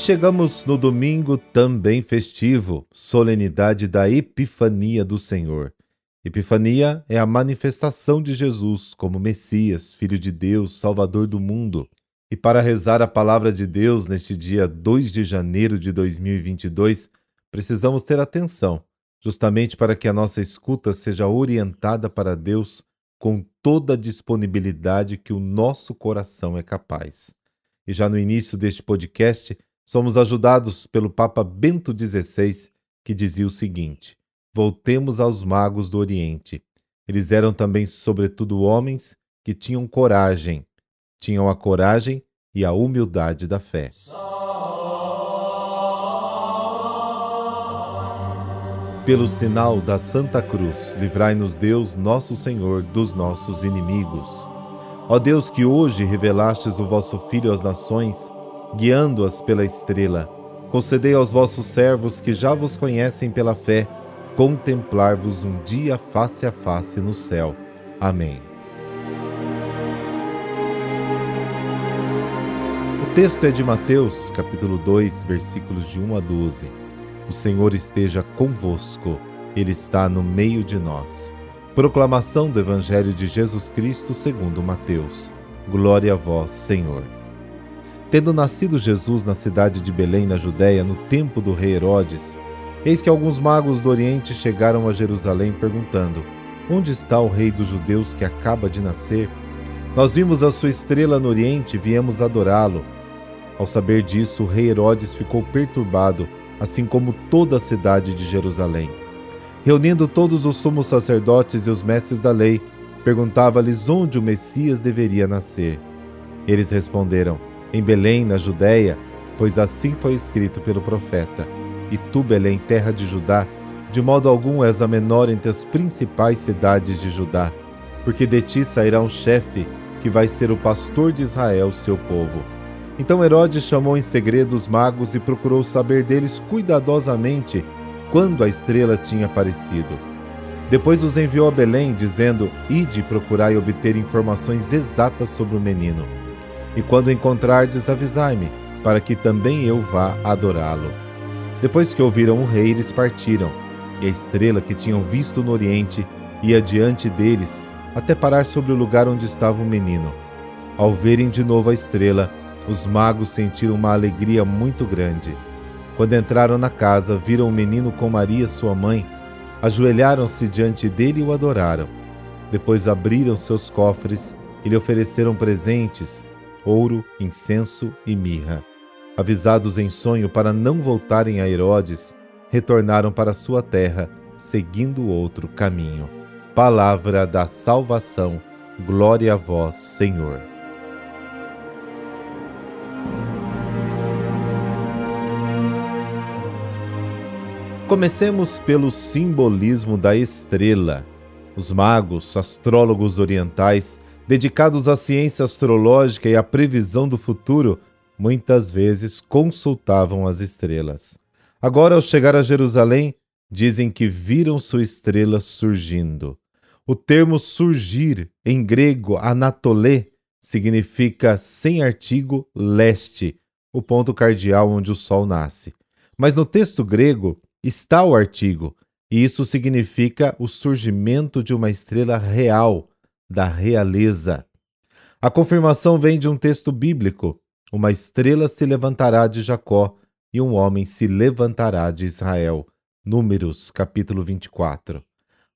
chegamos no domingo também festivo, solenidade da Epifania do Senhor. Epifania é a manifestação de Jesus como Messias, Filho de Deus, Salvador do mundo. E para rezar a palavra de Deus neste dia 2 de janeiro de 2022, precisamos ter atenção, justamente para que a nossa escuta seja orientada para Deus com toda a disponibilidade que o nosso coração é capaz. E já no início deste podcast, somos ajudados pelo Papa Bento XVI, que dizia o seguinte: Voltemos aos magos do Oriente. Eles eram também, sobretudo, homens que tinham coragem, tinham a coragem e a humildade da fé. Pelo sinal da Santa Cruz, livrai-nos Deus, nosso Senhor, dos nossos inimigos. Ó Deus, que hoje revelastes o vosso Filho às nações, guiando-as pela estrela, concedei aos vossos servos que já vos conhecem pela fé, contemplar-vos um dia face a face no céu. Amém. O texto é de Mateus, capítulo 2, versículos de 1 a 12. O Senhor esteja convosco, Ele está no meio de nós. Proclamação do Evangelho de Jesus Cristo segundo Mateus. Glória a vós, Senhor. Tendo nascido Jesus na cidade de Belém, na Judéia, no tempo do rei Herodes, eis que alguns magos do Oriente chegaram a Jerusalém perguntando: Onde está o rei dos judeus que acaba de nascer? Nós vimos a sua estrela no Oriente e viemos adorá-lo. Ao saber disso, o rei Herodes ficou perturbado, assim como toda a cidade de Jerusalém. Reunindo todos os sumos sacerdotes e os mestres da lei, perguntava-lhes onde o Messias deveria nascer. Eles responderam: em Belém, na Judéia, pois assim foi escrito pelo profeta: E tu, Belém, terra de Judá, de modo algum és a menor entre as principais cidades de Judá, porque de ti sairá um chefe que vai ser o pastor de Israel, seu povo. Então Herodes chamou em segredo os magos e procurou saber deles cuidadosamente quando a estrela tinha aparecido. Depois os enviou a Belém, dizendo: Ide procurai obter informações exatas sobre o menino e quando encontrardes, avisai-me, para que também eu vá adorá-lo. Depois que ouviram o rei, eles partiram, e a estrela que tinham visto no oriente ia diante deles, até parar sobre o lugar onde estava o menino. Ao verem de novo a estrela, os magos sentiram uma alegria muito grande. Quando entraram na casa, viram o menino com Maria, sua mãe, ajoelharam-se diante dele e o adoraram. Depois abriram seus cofres e lhe ofereceram presentes ouro, incenso e mirra. Avisados em sonho para não voltarem a Herodes, retornaram para sua terra, seguindo outro caminho. Palavra da salvação, glória a vós, Senhor. Comecemos pelo simbolismo da estrela. Os magos, astrólogos orientais, dedicados à ciência astrológica e à previsão do futuro, muitas vezes consultavam as estrelas. Agora, ao chegar a Jerusalém, dizem que viram sua estrela surgindo. O termo surgir, em grego anatolê, significa sem artigo leste, o ponto cardial onde o sol nasce. Mas no texto grego está o artigo, e isso significa o surgimento de uma estrela real, da realeza. A confirmação vem de um texto bíblico: Uma estrela se levantará de Jacó e um homem se levantará de Israel. Números, capítulo 24.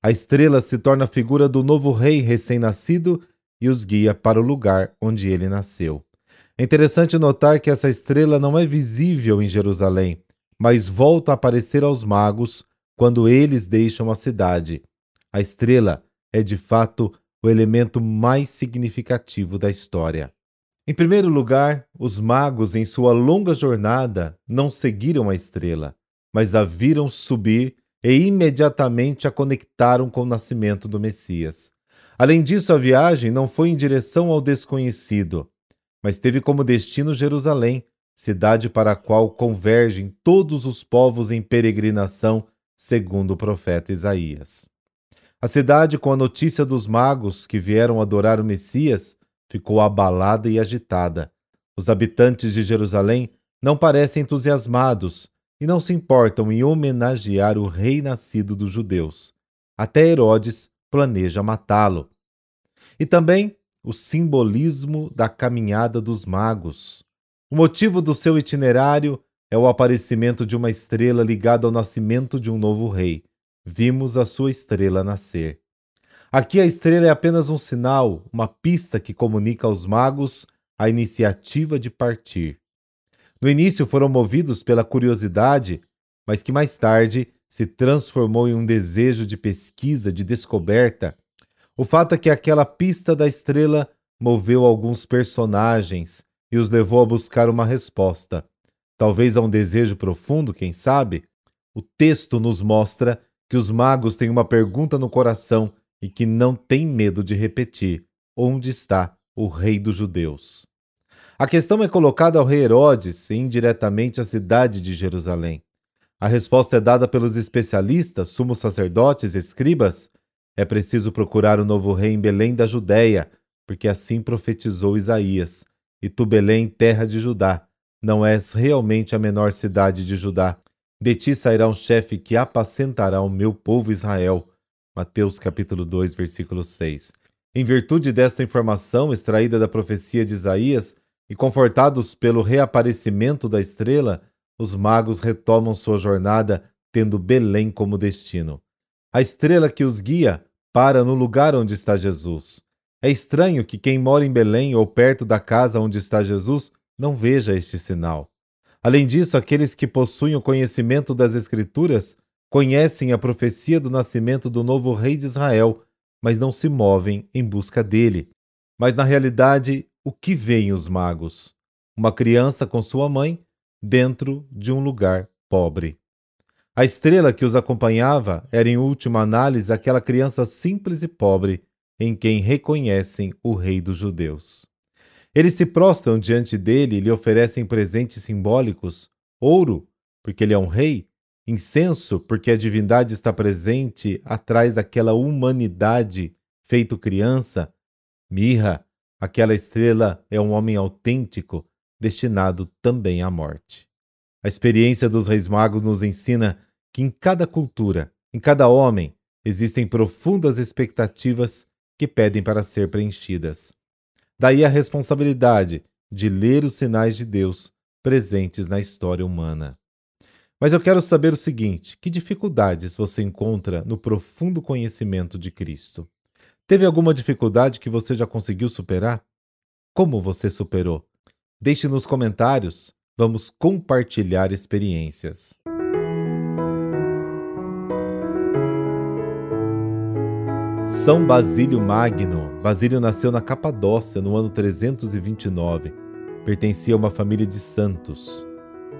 A estrela se torna a figura do novo rei recém-nascido e os guia para o lugar onde ele nasceu. É interessante notar que essa estrela não é visível em Jerusalém, mas volta a aparecer aos magos quando eles deixam a cidade. A estrela é de fato o elemento mais significativo da história. Em primeiro lugar, os magos, em sua longa jornada, não seguiram a estrela, mas a viram subir e imediatamente a conectaram com o nascimento do Messias. Além disso, a viagem não foi em direção ao desconhecido, mas teve como destino Jerusalém, cidade para a qual convergem todos os povos em peregrinação, segundo o profeta Isaías. A cidade, com a notícia dos magos que vieram adorar o Messias, ficou abalada e agitada. Os habitantes de Jerusalém não parecem entusiasmados e não se importam em homenagear o rei nascido dos judeus. Até Herodes planeja matá-lo. E também o simbolismo da caminhada dos magos. O motivo do seu itinerário é o aparecimento de uma estrela ligada ao nascimento de um novo rei. Vimos a sua estrela nascer. Aqui a estrela é apenas um sinal, uma pista que comunica aos magos a iniciativa de partir. No início foram movidos pela curiosidade, mas que mais tarde se transformou em um desejo de pesquisa, de descoberta. O fato é que aquela pista da estrela moveu alguns personagens e os levou a buscar uma resposta. Talvez a um desejo profundo, quem sabe? O texto nos mostra que os magos têm uma pergunta no coração e que não têm medo de repetir: onde está o rei dos judeus? A questão é colocada ao rei Herodes e indiretamente à cidade de Jerusalém. A resposta é dada pelos especialistas, sumos sacerdotes e escribas. É preciso procurar o novo rei em Belém da Judéia, porque assim profetizou Isaías. E tu, Belém, terra de Judá, não és realmente a menor cidade de Judá. De ti sairá um chefe que apacentará o meu povo Israel. Mateus capítulo 2, versículo 6. Em virtude desta informação extraída da profecia de Isaías, e confortados pelo reaparecimento da estrela, os magos retomam sua jornada tendo Belém como destino. A estrela que os guia para no lugar onde está Jesus. É estranho que quem mora em Belém ou perto da casa onde está Jesus não veja este sinal. Além disso, aqueles que possuem o conhecimento das Escrituras conhecem a profecia do nascimento do novo rei de Israel, mas não se movem em busca dele. Mas na realidade, o que veem os magos? Uma criança com sua mãe dentro de um lugar pobre. A estrela que os acompanhava era, em última análise, aquela criança simples e pobre em quem reconhecem o Rei dos Judeus. Eles se prostram diante dele e lhe oferecem presentes simbólicos: ouro, porque ele é um rei, incenso, porque a divindade está presente atrás daquela humanidade feito criança, mirra, Aquela estrela é um homem autêntico, destinado também à morte. A experiência dos Reis Magos nos ensina que em cada cultura, em cada homem, existem profundas expectativas que pedem para ser preenchidas. Daí a responsabilidade de ler os sinais de Deus presentes na história humana. Mas eu quero saber o seguinte: que dificuldades você encontra no profundo conhecimento de Cristo? Teve alguma dificuldade que você já conseguiu superar? Como você superou? Deixe nos comentários. Vamos compartilhar experiências. São Basílio Magno. Basílio nasceu na Capadócia no ano 329. Pertencia a uma família de santos.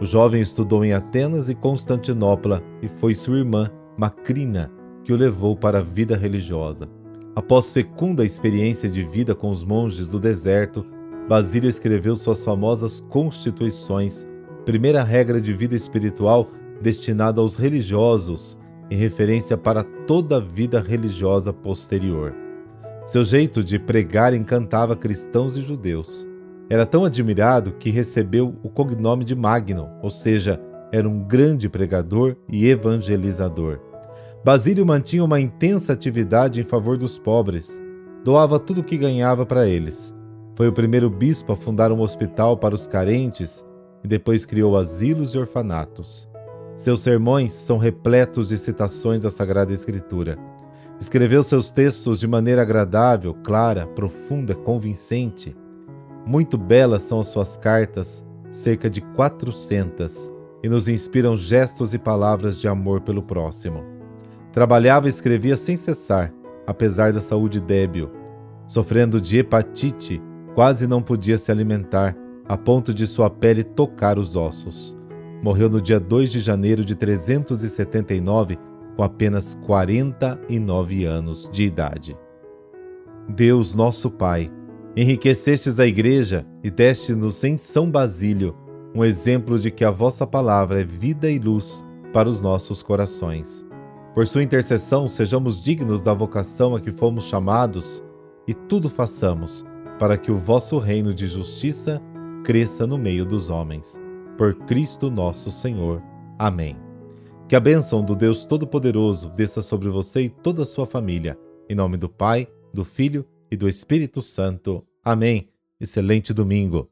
O jovem estudou em Atenas e Constantinopla e foi sua irmã, Macrina, que o levou para a vida religiosa. Após fecunda experiência de vida com os monges do deserto, Basílio escreveu suas famosas Constituições, primeira regra de vida espiritual destinada aos religiosos, em referência para toda a vida religiosa posterior. Seu jeito de pregar encantava cristãos e judeus. Era tão admirado que recebeu o cognome de Magno, ou seja, era um grande pregador e evangelizador. Basílio mantinha uma intensa atividade em favor dos pobres. Doava tudo o que ganhava para eles. Foi o primeiro bispo a fundar um hospital para os carentes e depois criou asilos e orfanatos. Seus sermões são repletos de citações da Sagrada Escritura. Escreveu seus textos de maneira agradável, clara, profunda, convincente. Muito belas são as suas cartas, cerca de 400, e nos inspiram gestos e palavras de amor pelo próximo. Trabalhava e escrevia sem cessar, apesar da saúde débil. Sofrendo de hepatite, quase não podia se alimentar, a ponto de sua pele tocar os ossos. Morreu no dia 2 de janeiro de 379, com apenas 49 anos de idade. Deus, nosso Pai, enriquecestes a Igreja e deste-nos em São Basílio um exemplo de que a vossa palavra é vida e luz para os nossos corações. Por sua intercessão, sejamos dignos da vocação a que fomos chamados e tudo façamos para que o vosso reino de justiça cresça no meio dos homens. Por Cristo nosso Senhor. Amém. Que a bênção do Deus Todo-Poderoso desça sobre você e toda a sua família. Em nome do Pai, do Filho e do Espírito Santo. Amém. Excelente domingo.